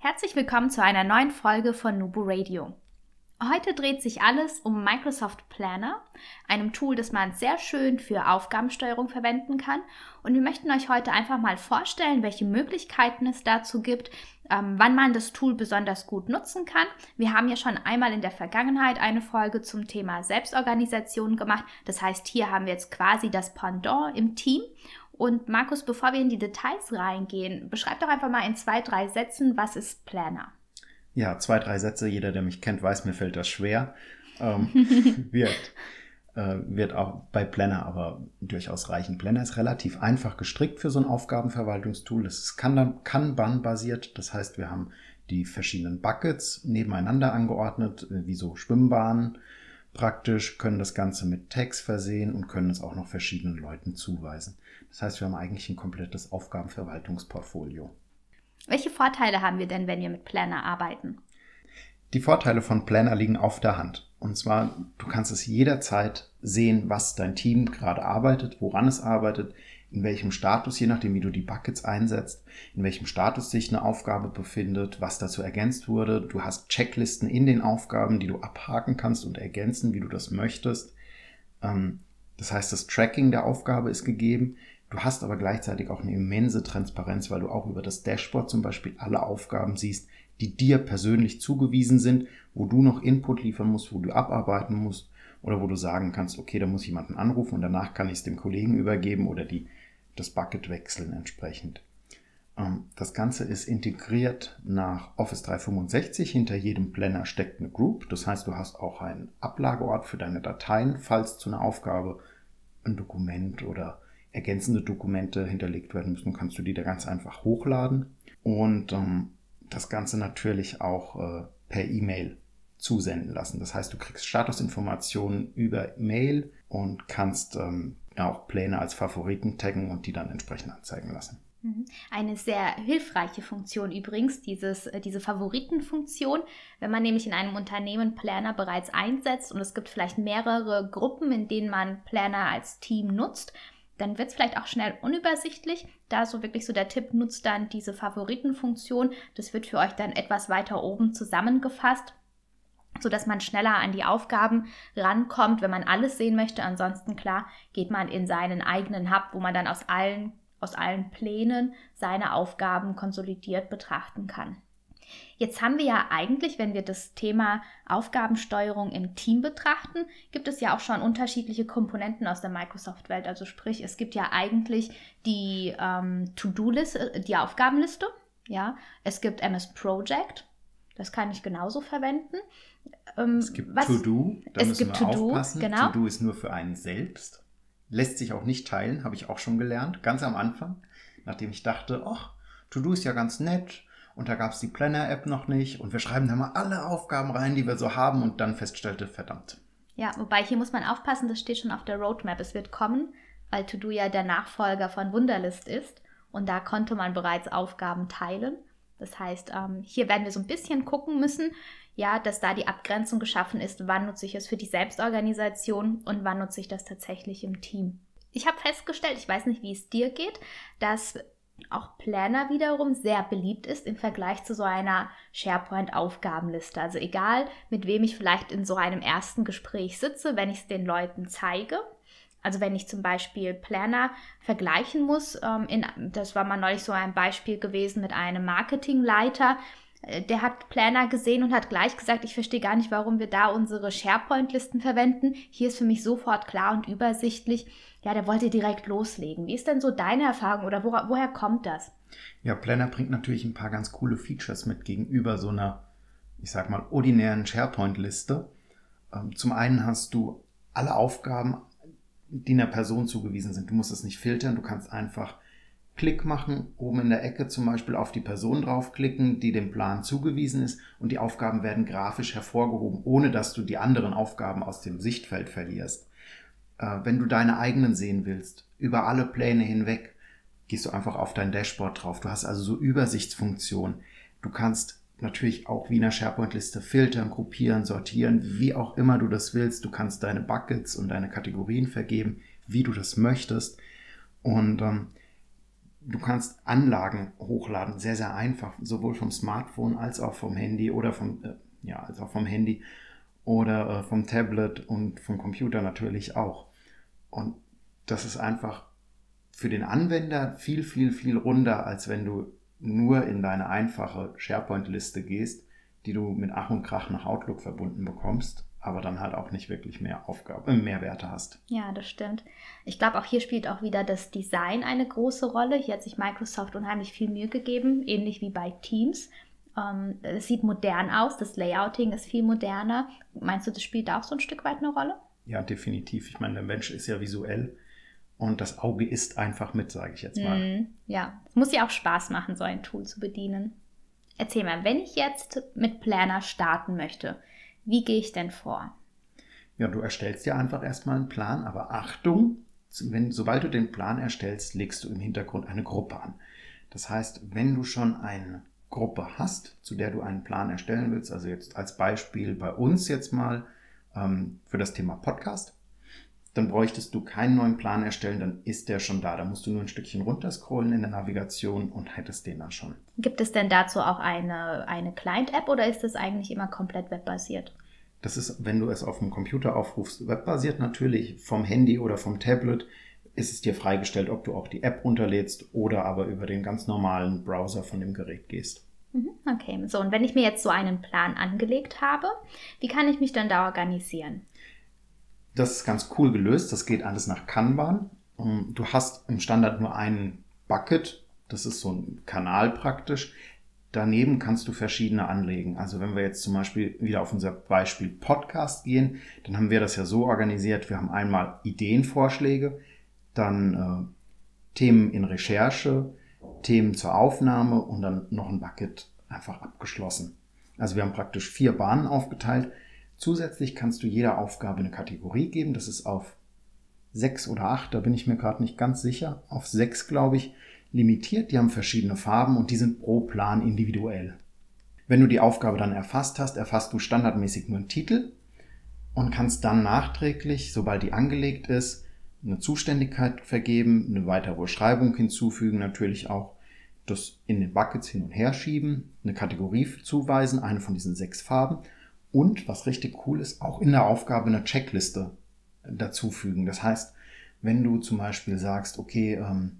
Herzlich willkommen zu einer neuen Folge von Nubu Radio. Heute dreht sich alles um Microsoft Planner, einem Tool, das man sehr schön für Aufgabensteuerung verwenden kann. Und wir möchten euch heute einfach mal vorstellen, welche Möglichkeiten es dazu gibt, ähm, wann man das Tool besonders gut nutzen kann. Wir haben ja schon einmal in der Vergangenheit eine Folge zum Thema Selbstorganisation gemacht. Das heißt, hier haben wir jetzt quasi das Pendant im Team. Und Markus, bevor wir in die Details reingehen, beschreib doch einfach mal in zwei, drei Sätzen, was ist Planner? Ja, zwei, drei Sätze. Jeder, der mich kennt, weiß, mir fällt das schwer. Ähm, wird, äh, wird auch bei Planner aber durchaus reichen. Planner ist relativ einfach gestrickt für so ein Aufgabenverwaltungstool. Es ist Kanban-basiert. Das heißt, wir haben die verschiedenen Buckets nebeneinander angeordnet, äh, wie so Schwimmbahnen praktisch, können das Ganze mit Tags versehen und können es auch noch verschiedenen Leuten zuweisen. Das heißt, wir haben eigentlich ein komplettes Aufgabenverwaltungsportfolio. Welche Vorteile haben wir denn, wenn wir mit Planner arbeiten? Die Vorteile von Planner liegen auf der Hand. Und zwar, du kannst es jederzeit sehen, was dein Team gerade arbeitet, woran es arbeitet, in welchem Status, je nachdem, wie du die Buckets einsetzt, in welchem Status sich eine Aufgabe befindet, was dazu ergänzt wurde. Du hast Checklisten in den Aufgaben, die du abhaken kannst und ergänzen, wie du das möchtest. Ähm, das heißt, das Tracking der Aufgabe ist gegeben. Du hast aber gleichzeitig auch eine immense Transparenz, weil du auch über das Dashboard zum Beispiel alle Aufgaben siehst, die dir persönlich zugewiesen sind, wo du noch Input liefern musst, wo du abarbeiten musst oder wo du sagen kannst, okay, da muss ich jemanden anrufen und danach kann ich es dem Kollegen übergeben oder die, das Bucket wechseln entsprechend. Ähm, das Ganze ist integriert nach Office 365. Hinter jedem Planner steckt eine Group. Das heißt, du hast auch einen Ablageort für deine Dateien, falls zu einer Aufgabe ein Dokument oder ergänzende Dokumente hinterlegt werden müssen, kannst du die da ganz einfach hochladen und ähm, das Ganze natürlich auch äh, per E-Mail zusenden lassen. Das heißt, du kriegst Statusinformationen über Mail und kannst ähm, auch Pläne als Favoriten taggen und die dann entsprechend anzeigen lassen. Mhm. Eine sehr hilfreiche Funktion übrigens, dieses, äh, diese Favoritenfunktion. Wenn man nämlich in einem Unternehmen Planner bereits einsetzt und es gibt vielleicht mehrere Gruppen, in denen man Planner als Team nutzt, dann wird es vielleicht auch schnell unübersichtlich. Da so wirklich so der Tipp, nutzt dann diese Favoritenfunktion. Das wird für euch dann etwas weiter oben zusammengefasst, sodass man schneller an die Aufgaben rankommt, wenn man alles sehen möchte. Ansonsten, klar, geht man in seinen eigenen Hub, wo man dann aus allen, aus allen Plänen seine Aufgaben konsolidiert betrachten kann. Jetzt haben wir ja eigentlich, wenn wir das Thema Aufgabensteuerung im Team betrachten, gibt es ja auch schon unterschiedliche Komponenten aus der Microsoft-Welt. Also sprich, es gibt ja eigentlich die ähm, To-Do-Liste, die Aufgabenliste. Ja, es gibt MS Project. Das kann ich genauso verwenden. Ähm, es gibt To-Do, da es müssen gibt wir to aufpassen. Genau. To-Do ist nur für einen selbst. Lässt sich auch nicht teilen, habe ich auch schon gelernt, ganz am Anfang, nachdem ich dachte, ach, To-Do ist ja ganz nett, und da gab es die Planner-App noch nicht und wir schreiben da mal alle Aufgaben rein, die wir so haben und dann feststellte, verdammt. Ja, wobei hier muss man aufpassen, das steht schon auf der Roadmap. Es wird kommen, weil To-Do ja der Nachfolger von Wunderlist ist und da konnte man bereits Aufgaben teilen. Das heißt, ähm, hier werden wir so ein bisschen gucken müssen, ja, dass da die Abgrenzung geschaffen ist, wann nutze ich es für die Selbstorganisation und wann nutze ich das tatsächlich im Team. Ich habe festgestellt, ich weiß nicht, wie es dir geht, dass auch Planner wiederum sehr beliebt ist im Vergleich zu so einer SharePoint-Aufgabenliste. Also egal, mit wem ich vielleicht in so einem ersten Gespräch sitze, wenn ich es den Leuten zeige. Also wenn ich zum Beispiel Planner vergleichen muss, ähm, in, das war mal neulich so ein Beispiel gewesen mit einem Marketingleiter, äh, der hat Planner gesehen und hat gleich gesagt, ich verstehe gar nicht, warum wir da unsere SharePoint-Listen verwenden. Hier ist für mich sofort klar und übersichtlich. Ja, der wollte direkt loslegen. Wie ist denn so deine Erfahrung oder wo, woher kommt das? Ja, Planner bringt natürlich ein paar ganz coole Features mit gegenüber so einer, ich sag mal, ordinären SharePoint-Liste. Ähm, zum einen hast du alle Aufgaben, die einer Person zugewiesen sind. Du musst es nicht filtern, du kannst einfach Klick machen, oben in der Ecke zum Beispiel auf die Person draufklicken, die dem Plan zugewiesen ist und die Aufgaben werden grafisch hervorgehoben, ohne dass du die anderen Aufgaben aus dem Sichtfeld verlierst. Äh, wenn du deine eigenen sehen willst, über alle Pläne hinweg, gehst du einfach auf dein Dashboard drauf. Du hast also so Übersichtsfunktionen. Du kannst natürlich auch wie in der SharePoint-Liste filtern, gruppieren, sortieren, wie auch immer du das willst. Du kannst deine Buckets und deine Kategorien vergeben, wie du das möchtest. Und ähm, du kannst Anlagen hochladen, sehr, sehr einfach, sowohl vom Smartphone als auch vom Handy oder vom, äh, ja, als auch vom Handy oder äh, vom Tablet und vom Computer natürlich auch. Und das ist einfach für den Anwender viel, viel, viel runder, als wenn du nur in deine einfache SharePoint-Liste gehst, die du mit Ach und Krach nach Outlook verbunden bekommst aber dann halt auch nicht wirklich mehr Aufgabe, äh, mehr Werte hast. Ja, das stimmt. Ich glaube, auch hier spielt auch wieder das Design eine große Rolle. Hier hat sich Microsoft unheimlich viel Mühe gegeben, ähnlich wie bei Teams. Ähm, es sieht modern aus, das Layouting ist viel moderner. Meinst du, das spielt auch so ein Stück weit eine Rolle? Ja, definitiv. Ich meine, der Mensch ist ja visuell und das Auge ist einfach mit, sage ich jetzt mal. Mm, ja, es muss ja auch Spaß machen, so ein Tool zu bedienen. Erzähl mal, wenn ich jetzt mit Planner starten möchte, wie gehe ich denn vor? Ja, du erstellst ja einfach erstmal einen Plan, aber Achtung, wenn, sobald du den Plan erstellst, legst du im Hintergrund eine Gruppe an. Das heißt, wenn du schon eine Gruppe hast, zu der du einen Plan erstellen willst, also jetzt als Beispiel bei uns jetzt mal ähm, für das Thema Podcast, dann bräuchtest du keinen neuen Plan erstellen, dann ist der schon da. Da musst du nur ein Stückchen runterscrollen in der Navigation und hättest den dann schon. Gibt es denn dazu auch eine, eine Client-App oder ist das eigentlich immer komplett webbasiert? Das ist, wenn du es auf dem Computer aufrufst, webbasiert natürlich, vom Handy oder vom Tablet ist es dir freigestellt, ob du auch die App runterlädst oder aber über den ganz normalen Browser von dem Gerät gehst. Mhm, okay, so und wenn ich mir jetzt so einen Plan angelegt habe, wie kann ich mich dann da organisieren? Das ist ganz cool gelöst. Das geht alles nach Kanban. Ähm, du hast im Standard nur einen Bucket. Das ist so ein Kanal praktisch. Daneben kannst du verschiedene anlegen. Also wenn wir jetzt zum Beispiel wieder auf unser Beispiel Podcast gehen, dann haben wir das ja so organisiert. Wir haben einmal Ideenvorschläge, dann äh, Themen in Recherche, Themen zur Aufnahme und dann noch ein Bucket einfach abgeschlossen. Also wir haben praktisch vier Bahnen aufgeteilt. Zusätzlich kannst du jeder Aufgabe eine Kategorie geben. Das ist auf sechs oder acht, da bin ich mir gerade nicht ganz sicher. Auf sechs, glaube ich, limitiert. Die haben verschiedene Farben und die sind pro Plan individuell. Wenn du die Aufgabe dann erfasst hast, erfasst du standardmäßig nur einen Titel und kannst dann nachträglich, sobald die angelegt ist, eine Zuständigkeit vergeben, eine weitere Beschreibung hinzufügen, natürlich auch das in den Buckets hin und her schieben, eine Kategorie zuweisen, eine von diesen sechs Farben und, was richtig cool ist, auch in der Aufgabe eine Checkliste dazufügen. Das heißt, wenn du zum Beispiel sagst, okay, ähm,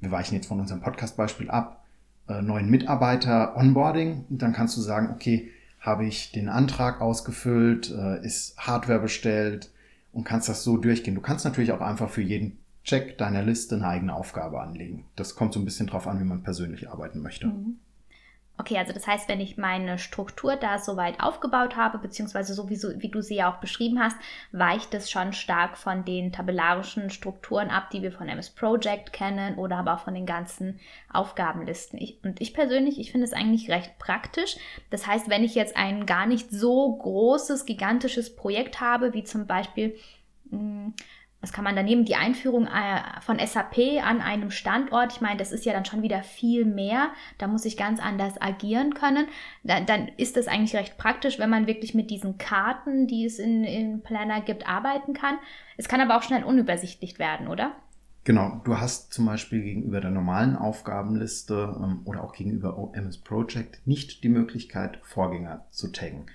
wir weichen jetzt von unserem Podcast-Beispiel ab, äh, neuen Mitarbeiter Onboarding, dann kannst du sagen, okay, habe ich den Antrag ausgefüllt, äh, ist Hardware bestellt und kannst das so durchgehen. Du kannst natürlich auch einfach für jeden Check deiner Liste eine eigene Aufgabe anlegen. Das kommt so ein bisschen drauf an, wie man persönlich arbeiten möchte. Mhm. Okay, also das heißt, wenn ich meine Struktur da soweit aufgebaut habe, beziehungsweise so wie, du sie ja auch beschrieben hast, weicht es schon stark von den tabellarischen Strukturen ab, die wir von MS Project kennen oder aber auch von den ganzen Aufgabenlisten. Ich, und ich persönlich, ich finde es eigentlich recht praktisch. Das heißt, wenn ich jetzt ein gar nicht so großes, gigantisches Projekt habe, wie zum Beispiel mh, hm, was kann man da nehmen? Die Einführung äh, von SAP an einem Standort. Ich meine, das ist ja dann schon wieder viel mehr. Da muss ich ganz anders agieren können. Dann, dann ist das eigentlich recht praktisch, wenn man wirklich mit diesen Karten, die es in, in Planner gibt, arbeiten kann. Es kann aber auch schnell unübersichtlich werden, oder? Genau, du hast zum Beispiel gegenüber der normalen Aufgabenliste ähm, oder auch gegenüber OMS Project nicht die Möglichkeit, Vorgänger zu taggen.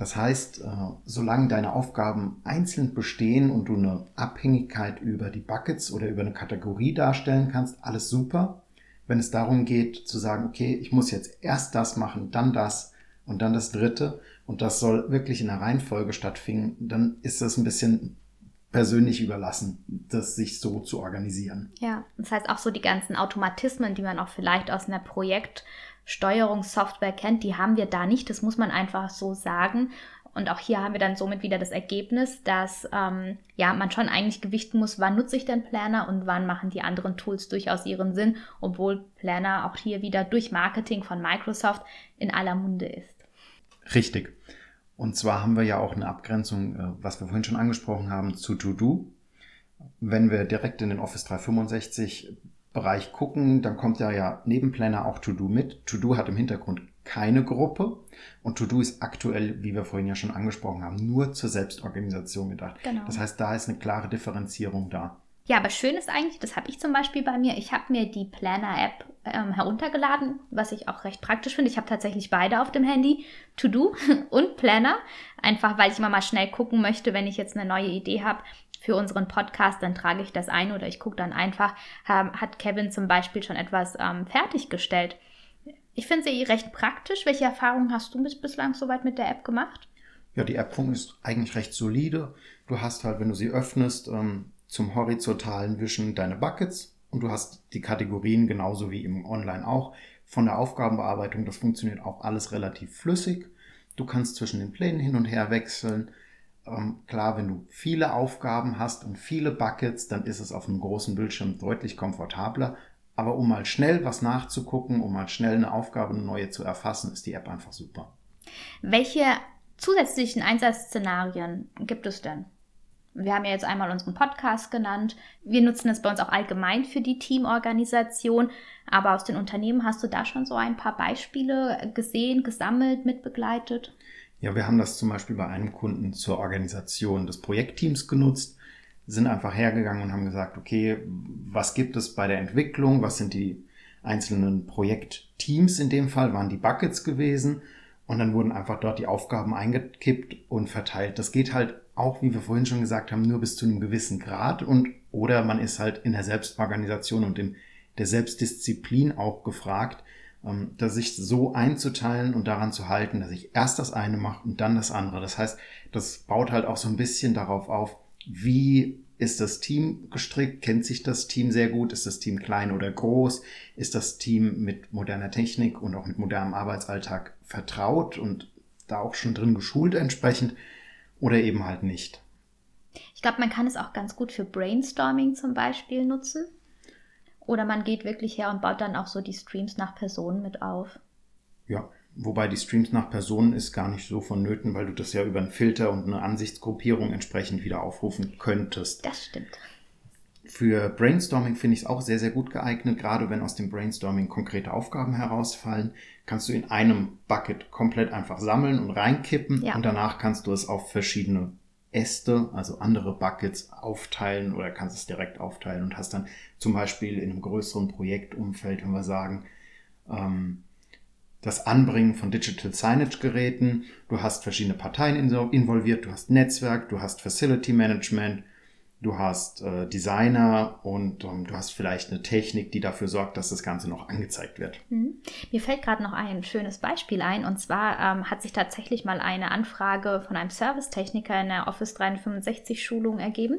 Das heißt, äh, solange deine Aufgaben einzeln bestehen und du eine Abhängigkeit über die Buckets oder über eine Kategorie darstellen kannst, alles super. Wenn es darum geht zu sagen, okay, ich muss jetzt erst das machen, dann das und dann das dritte und das soll wirklich in der Reihenfolge stattfinden, dann ist das ein bisschen persönlich überlassen, das sich so zu organisieren. Ja, das heißt auch so die ganzen Automatismen, die man auch vielleicht aus einer Projekt Steuerungssoftware kennt, die haben wir da nicht. Das muss man einfach so sagen. Und auch hier haben wir dann somit wieder das Ergebnis, dass ähm, ja, man schon eigentlich gewichten muss, wann nutze ich denn Planner und wann machen die anderen Tools durchaus ihren Sinn, obwohl Planner auch hier wieder durch Marketing von Microsoft in aller Munde ist. Richtig. Und zwar haben wir ja auch eine Abgrenzung, äh, was wir vorhin schon angesprochen haben, zu To-Do. Wenn wir direkt in den Office 365 Bereich gucken, dann kommt ja, ja neben Planner auch To-Do mit. To-Do hat im Hintergrund keine Gruppe und To-Do ist aktuell, wie wir vorhin ja schon angesprochen haben, nur zur Selbstorganisation gedacht. Genau. Das heißt, da ist eine klare Differenzierung da. Ja, aber schön ist eigentlich, das habe ich zum Beispiel bei mir, ich habe mir die Planner-App ähm, heruntergeladen, was ich auch recht praktisch finde. Ich habe tatsächlich beide auf dem Handy, To-Do und Planner, einfach weil ich immer mal schnell gucken möchte, wenn ich jetzt eine neue Idee habe für unseren Podcast, dann trage ich das ein oder ich gucke dann einfach, ähm, hat Kevin zum Beispiel schon etwas ähm, fertiggestellt. Ich finde sie recht praktisch. Welche Erfahrungen hast du bis bislang soweit mit der App gemacht? Ja, die App ist eigentlich recht solide. Du hast halt, wenn du sie öffnest, ähm, zum horizontalen Wischen deine Buckets und du hast die Kategorien genauso wie im Online auch. Von der Aufgabenbearbeitung, das funktioniert auch alles relativ flüssig. Du kannst zwischen den Plänen hin und her wechseln. Ähm, klar, wenn du viele Aufgaben hast und viele Buckets, dann ist es auf einem großen Bildschirm deutlich komfortabler. Aber um mal schnell was nachzugucken, um mal schnell eine Aufgabe, eine neue zu erfassen, ist die App einfach super. Welche zusätzlichen Einsatzszenarien gibt es denn? Wir haben ja jetzt einmal unseren Podcast genannt. Wir nutzen es bei uns auch allgemein für die Teamorganisation. Aber aus den Unternehmen hast du da schon so ein paar Beispiele gesehen, gesammelt, mitbegleitet? Ja, wir haben das zum Beispiel bei einem Kunden zur Organisation des Projektteams genutzt, sind einfach hergegangen und haben gesagt, okay, was gibt es bei der Entwicklung? Was sind die einzelnen Projektteams in dem Fall? Waren die Buckets gewesen? Und dann wurden einfach dort die Aufgaben eingekippt und verteilt. Das geht halt auch, wie wir vorhin schon gesagt haben, nur bis zu einem gewissen Grad und oder man ist halt in der Selbstorganisation und in der Selbstdisziplin auch gefragt, ähm, dass sich so einzuteilen und daran zu halten, dass ich erst das eine mache und dann das andere. Das heißt, das baut halt auch so ein bisschen darauf auf, wie ist das Team gestrickt? Kennt sich das Team sehr gut? Ist das Team klein oder groß? Ist das Team mit moderner Technik und auch mit modernem Arbeitsalltag vertraut und da auch schon drin geschult entsprechend? oder eben halt nicht. Ich glaube, man kann es auch ganz gut für Brainstorming zum Beispiel nutzen. Oder man geht wirklich her und baut dann auch so die Streams nach Personen mit auf. Ja, wobei die Streams nach Personen ist gar nicht so vonnöten, weil du das ja über einen Filter und eine Ansichtsgruppierung entsprechend wieder aufrufen könntest. Das stimmt. Für Brainstorming finde ich es auch sehr, sehr gut geeignet. Gerade wenn aus dem Brainstorming konkrete Aufgaben herausfallen, kannst du in einem Bucket komplett einfach sammeln und reinkippen ja. und danach kannst du es auf verschiedene Äste, also andere Buckets aufteilen oder kannst es direkt aufteilen und hast dann zum Beispiel in einem größeren Projektumfeld, wenn wir sagen, ähm, das Anbringen von Digital Signage Geräten, du hast verschiedene Parteien involviert, du hast Netzwerk, du hast Facility Management, du hast äh, Designer und ähm, du hast vielleicht eine Technik, die dafür sorgt, dass das Ganze noch angezeigt wird. Mhm. Mir fällt gerade noch ein schönes Beispiel ein und zwar ähm, hat sich tatsächlich mal eine Anfrage von einem Servicetechniker in der Office 365 Schulung ergeben.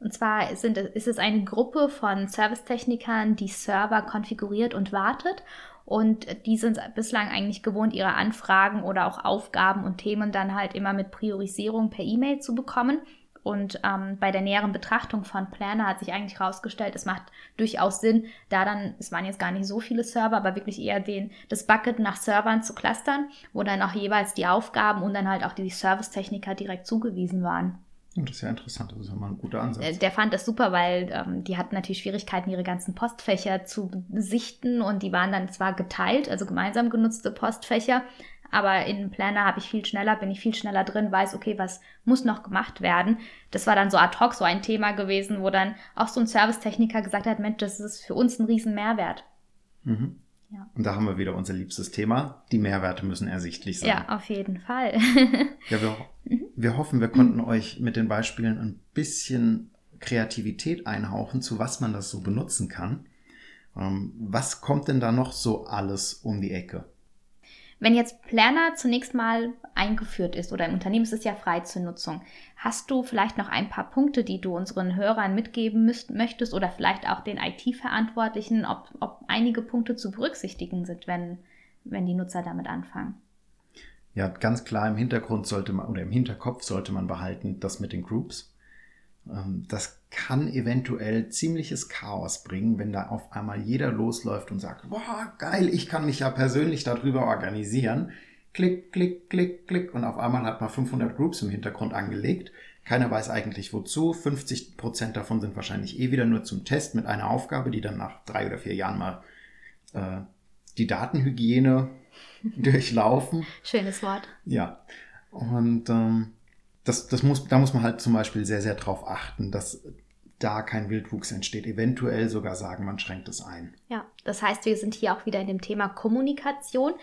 Und zwar sind, ist es eine Gruppe von Servicetechnikern, die Server konfiguriert und wartet. Und die sind bislang eigentlich gewohnt, ihre Anfragen oder auch Aufgaben und Themen dann halt immer mit Priorisierung per E-Mail zu bekommen. Und ähm, bei der näheren Betrachtung von Planner hat sich eigentlich herausgestellt, es macht durchaus Sinn, da dann, es waren jetzt gar nicht so viele Server, aber wirklich eher den, das Bucket nach Servern zu clustern, wo dann auch jeweils die Aufgaben und dann halt auch die Servicetechniker direkt zugewiesen waren. Das ist ja interessant, das ist ja mal ein guter Ansatz. Äh, der fand das super, weil ähm, die hatten natürlich Schwierigkeiten, ihre ganzen Postfächer zu sichten und die waren dann zwar geteilt, also gemeinsam genutzte Postfächer, aber in Planner habe ich viel schneller, bin ich viel schneller drin, weiß, okay, was muss noch gemacht werden. Das war dann so ad hoc so ein Thema gewesen, wo dann auch so ein Servicetechniker gesagt hat, Mensch, das ist für uns ein riesen Mehrwert. Mhm. Ja. Und da haben wir wieder unser liebstes Thema. Die Mehrwerte müssen ersichtlich sein. Ja, auf jeden Fall. ja, wir, mhm. wir hoffen, wir konnten euch mit den Beispielen ein bisschen Kreativität einhauchen, zu was man das so benutzen kann. Ähm, was kommt denn da noch so alles um die Ecke? Wenn jetzt Planner zunächst mal eingeführt ist oder im Unternehmen ist es ja frei zur Nutzung, hast du vielleicht noch ein paar Punkte, die du unseren Hörern mitgeben müsst, möchtest oder vielleicht auch den IT-Verantwortlichen, ob, ob einige Punkte zu berücksichtigen sind, wenn, wenn die Nutzer damit anfangen? Ja, ganz klar im Hintergrund sollte man oder im Hinterkopf sollte man behalten, das mit den Groups. Ähm, das kann eventuell ziemliches Chaos bringen, wenn da auf einmal jeder losläuft und sagt, boah, geil, ich kann mich ja persönlich darüber organisieren. Klick, klick, klick, klick und auf einmal hat man 500 Groups im Hintergrund angelegt. Keiner weiß eigentlich wozu. 50 Prozent davon sind wahrscheinlich eh wieder nur zum Test mit einer Aufgabe, die dann nach drei oder vier Jahren mal äh, die Datenhygiene durchlaufen. Schönes Wort. Ja. Und ähm, das, das muss, da muss man halt zum Beispiel sehr, sehr drauf achten, dass da kein Wildwuchs entsteht. Eventuell sogar sagen, man schränkt es ein. Ja, das heißt, wir sind hier auch wieder in dem Thema Kommunikation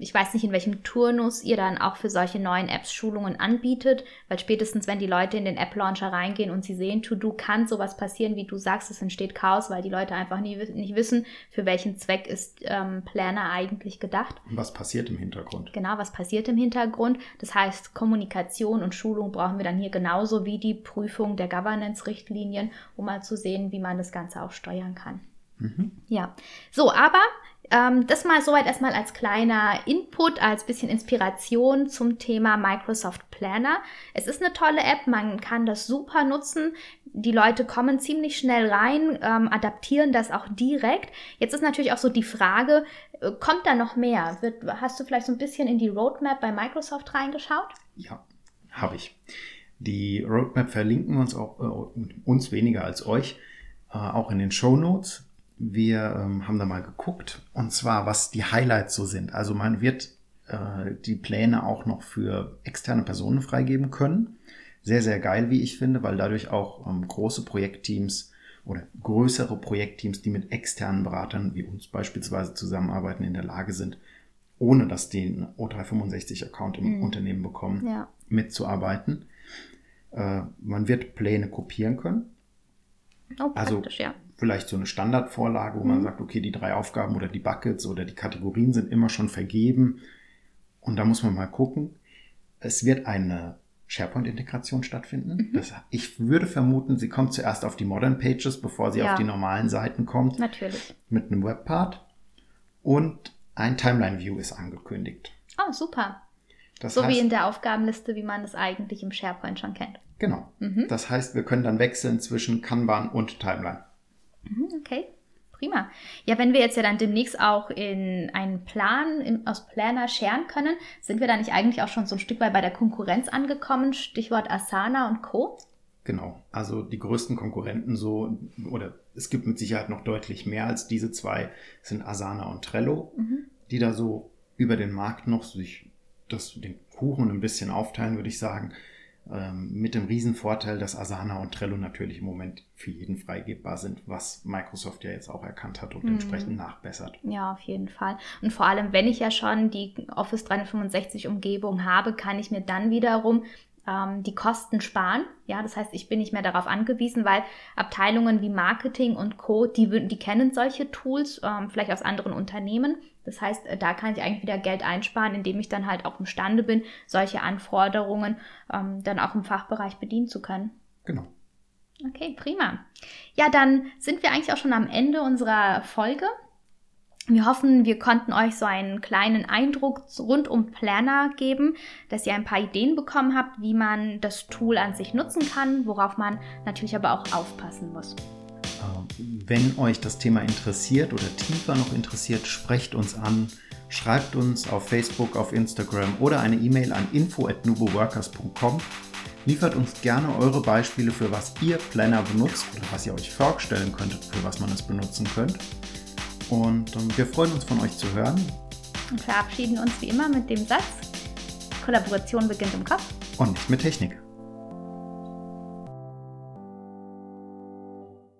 ich weiß nicht, in welchem Turnus ihr dann auch für solche neuen Apps Schulungen anbietet, weil spätestens, wenn die Leute in den App-Launcher reingehen und sie sehen, To-Do kann sowas passieren, wie du sagst, es entsteht Chaos, weil die Leute einfach nie, nicht wissen, für welchen Zweck ist ähm, Planner eigentlich gedacht. Was passiert im Hintergrund? Genau, was passiert im Hintergrund. Das heißt, Kommunikation und Schulung brauchen wir dann hier genauso wie die Prüfung der Governance-Richtlinien, um mal zu sehen, wie man das Ganze auch steuern kann. Mhm. Ja, so, aber ähm, das mal soweit erstmal als kleiner Input, als bisschen Inspiration zum Thema Microsoft Planner. Es ist eine tolle App, man kann das super nutzen. Die Leute kommen ziemlich schnell rein, ähm, adaptieren das auch direkt. Jetzt ist natürlich auch so die Frage, äh, kommt da noch mehr? Wird, hast du vielleicht so ein bisschen in die Roadmap bei Microsoft reingeschaut? Ja, habe ich. Die Roadmap verlinken uns auch äh, uns weniger als euch, äh, auch in den Show Notes wir ähm, haben da mal geguckt, und zwar, was die Highlights so sind. Also man wird äh, die Pläne auch noch für externe Personen freigeben können. Sehr, sehr geil, wie ich finde, weil dadurch auch ähm, große Projektteams oder größere Projektteams, die mit externen Beratern wie uns beispielsweise zusammenarbeiten, in der Lage sind, ohne dass die einen O365-Account im mhm. Unternehmen bekommen, ja. mitzuarbeiten. Äh, man wird Pläne kopieren können. Oh, also ja vielleicht so eine Standardvorlage, wo mhm. man sagt, okay, die drei Aufgaben oder die Buckets oder die Kategorien sind immer schon vergeben. Und da muss man mal gucken. Es wird eine SharePoint-Integration stattfinden. Mhm. Das, ich würde vermuten, sie kommt zuerst auf die Modern Pages, bevor sie ja. auf die normalen Seiten kommt. Natürlich. Mit einem Webpart. Und ein Timeline-View ist angekündigt. Oh, super. Das so heißt, wie in der Aufgabenliste, wie man es eigentlich im SharePoint schon kennt. Genau. Mhm. Das heißt, wir können dann wechseln zwischen Kanban und Timeline. Okay, prima. Ja, wenn wir jetzt ja dann demnächst auch in einen Plan in, aus Planner scheren können, sind wir da nicht eigentlich auch schon so ein Stück weit bei der Konkurrenz angekommen? Stichwort Asana und Co. Genau, also die größten Konkurrenten so, oder es gibt mit Sicherheit noch deutlich mehr als diese zwei, sind Asana und Trello, mhm. die da so über den Markt noch sich das, den Kuchen ein bisschen aufteilen, würde ich sagen. Ähm, mit dem Riesenvorteil, dass Asana und Trello natürlich im Moment für jeden freigebbar sind, was Microsoft ja jetzt auch erkannt hat und mhm. entsprechend nachbessert. Ja, auf jeden Fall. Und vor allem, wenn ich ja schon die Office 365 Umgebung habe, kann ich mir dann wiederum ähm, die Kosten sparen. Ja, das heißt, ich bin nicht mehr darauf angewiesen, weil Abteilungen wie Marketing und Co., die, die kennen solche Tools, ähm, vielleicht aus anderen Unternehmen. Das heißt, äh, da kann ich eigentlich wieder Geld einsparen, indem ich dann halt auch imstande bin, solche Anforderungen ähm, dann auch im Fachbereich bedienen zu können. Genau. Okay, prima. Ja, dann sind wir eigentlich auch schon am Ende unserer Folge. Wir hoffen, wir konnten euch so einen kleinen Eindruck rund um Planner geben, dass ihr ein paar Ideen bekommen habt, wie man das Tool an sich nutzen kann, worauf man natürlich aber auch aufpassen muss. Ähm, wenn euch das Thema interessiert oder tiefer noch interessiert, sprecht uns an, schreibt uns auf Facebook, auf Instagram oder eine E-Mail an info@nuboworkers.com. Liefert uns gerne eure Beispiele für was ihr Planner benutzt oder was ihr euch vorstellen könntet, für was man es benutzen könnt. Und ähm, wir freuen uns von euch zu hören. Und verabschieden uns wie immer mit dem Satz, Kollaboration beginnt im Kopf. Und nicht mit Technik.